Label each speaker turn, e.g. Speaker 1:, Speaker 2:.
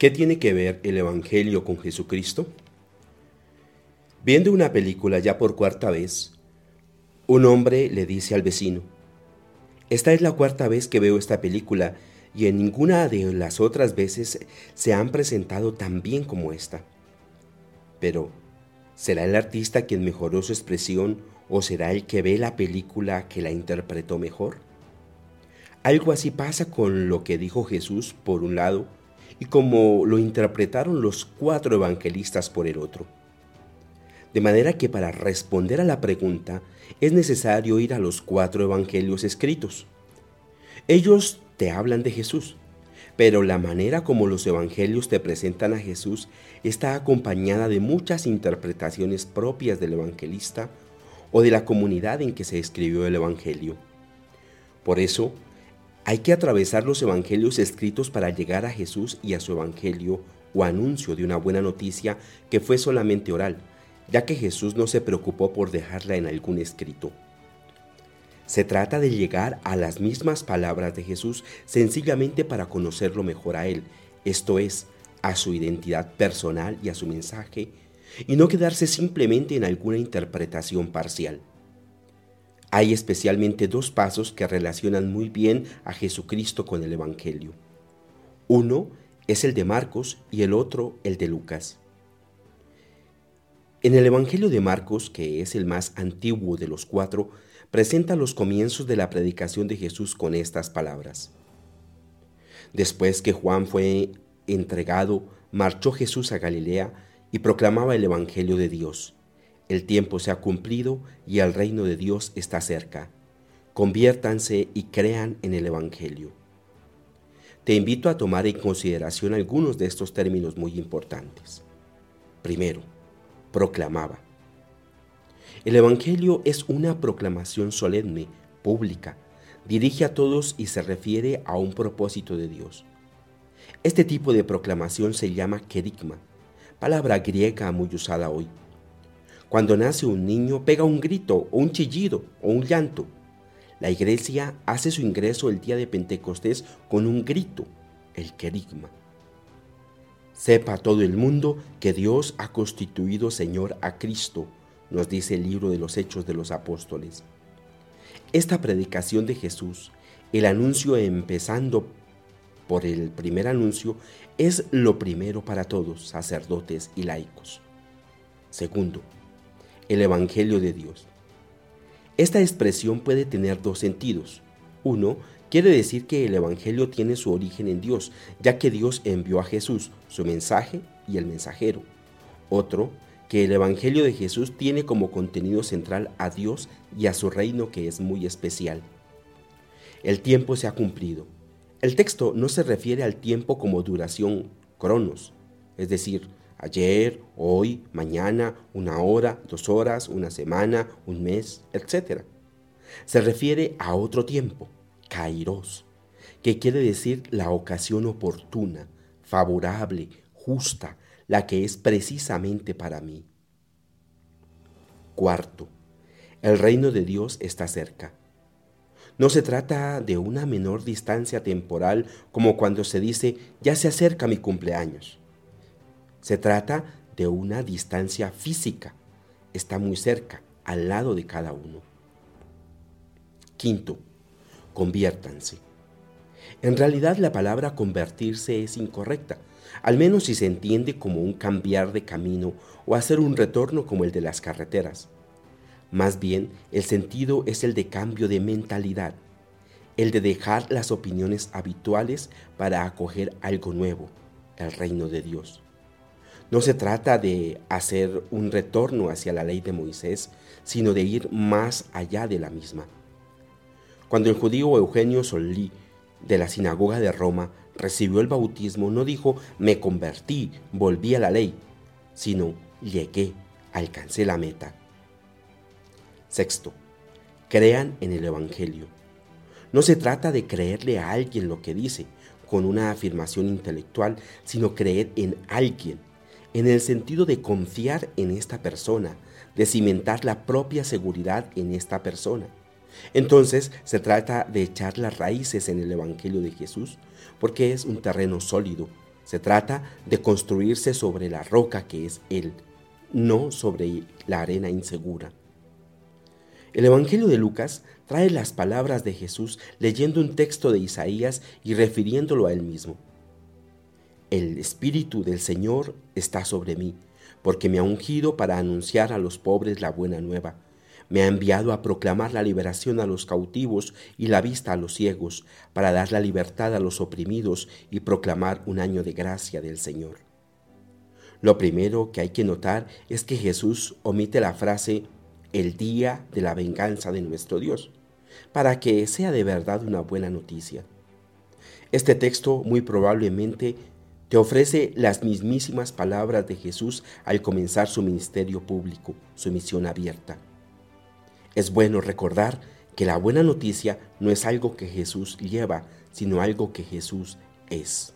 Speaker 1: ¿Qué tiene que ver el Evangelio con Jesucristo? Viendo una película ya por cuarta vez, un hombre le dice al vecino, esta es la cuarta vez que veo esta película y en ninguna de las otras veces se han presentado tan bien como esta. Pero, ¿será el artista quien mejoró su expresión o será el que ve la película que la interpretó mejor? Algo así pasa con lo que dijo Jesús por un lado y como lo interpretaron los cuatro evangelistas por el otro. De manera que para responder a la pregunta es necesario ir a los cuatro evangelios escritos. Ellos te hablan de Jesús, pero la manera como los evangelios te presentan a Jesús está acompañada de muchas interpretaciones propias del evangelista o de la comunidad en que se escribió el evangelio. Por eso, hay que atravesar los evangelios escritos para llegar a Jesús y a su evangelio o anuncio de una buena noticia que fue solamente oral, ya que Jesús no se preocupó por dejarla en algún escrito. Se trata de llegar a las mismas palabras de Jesús sencillamente para conocerlo mejor a Él, esto es, a su identidad personal y a su mensaje, y no quedarse simplemente en alguna interpretación parcial. Hay especialmente dos pasos que relacionan muy bien a Jesucristo con el Evangelio. Uno es el de Marcos y el otro el de Lucas. En el Evangelio de Marcos, que es el más antiguo de los cuatro, presenta los comienzos de la predicación de Jesús con estas palabras. Después que Juan fue entregado, marchó Jesús a Galilea y proclamaba el Evangelio de Dios el tiempo se ha cumplido y el reino de Dios está cerca. Conviértanse y crean en el Evangelio. Te invito a tomar en consideración algunos de estos términos muy importantes. Primero, proclamaba. El Evangelio es una proclamación solemne, pública, dirige a todos y se refiere a un propósito de Dios. Este tipo de proclamación se llama kerigma, palabra griega muy usada hoy cuando nace un niño pega un grito o un chillido o un llanto. La iglesia hace su ingreso el día de Pentecostés con un grito, el querigma. Sepa todo el mundo que Dios ha constituido Señor a Cristo, nos dice el libro de los Hechos de los Apóstoles. Esta predicación de Jesús, el anuncio empezando por el primer anuncio, es lo primero para todos, sacerdotes y laicos. Segundo, el Evangelio de Dios. Esta expresión puede tener dos sentidos. Uno, quiere decir que el Evangelio tiene su origen en Dios, ya que Dios envió a Jesús, su mensaje y el mensajero. Otro, que el Evangelio de Jesús tiene como contenido central a Dios y a su reino que es muy especial. El tiempo se ha cumplido. El texto no se refiere al tiempo como duración, cronos, es decir, ayer, hoy, mañana, una hora, dos horas, una semana, un mes, etc. Se refiere a otro tiempo, kairos, que quiere decir la ocasión oportuna, favorable, justa, la que es precisamente para mí. Cuarto, el reino de Dios está cerca. No se trata de una menor distancia temporal como cuando se dice ya se acerca mi cumpleaños. Se trata de una distancia física. Está muy cerca, al lado de cada uno. Quinto, conviértanse. En realidad la palabra convertirse es incorrecta, al menos si se entiende como un cambiar de camino o hacer un retorno como el de las carreteras. Más bien, el sentido es el de cambio de mentalidad, el de dejar las opiniones habituales para acoger algo nuevo, el reino de Dios. No se trata de hacer un retorno hacia la ley de Moisés, sino de ir más allá de la misma. Cuando el judío Eugenio Solí de la sinagoga de Roma recibió el bautismo, no dijo me convertí, volví a la ley, sino llegué, alcancé la meta. Sexto, crean en el Evangelio. No se trata de creerle a alguien lo que dice con una afirmación intelectual, sino creer en alguien en el sentido de confiar en esta persona, de cimentar la propia seguridad en esta persona. Entonces se trata de echar las raíces en el Evangelio de Jesús, porque es un terreno sólido, Se trata de construirse sobre la roca que es Él, no sobre la arena insegura. El Evangelio de Lucas trae las palabras de Jesús leyendo un texto de Isaías y refiriéndolo a él mismo. El Espíritu del Señor está sobre mí, porque me ha ungido para anunciar a los pobres la buena nueva. Me ha enviado a proclamar la liberación a los cautivos y la vista a los ciegos, para dar la libertad a los oprimidos y proclamar un año de gracia del Señor. Lo primero que hay que notar es que Jesús omite la frase el día de la venganza de nuestro Dios para que sea de verdad una buena noticia. Este texto muy probablemente te ofrece las mismísimas palabras de Jesús al comenzar su ministerio público, su misión abierta. Es bueno recordar que la buena noticia no es algo que Jesús lleva, sino algo que Jesús es.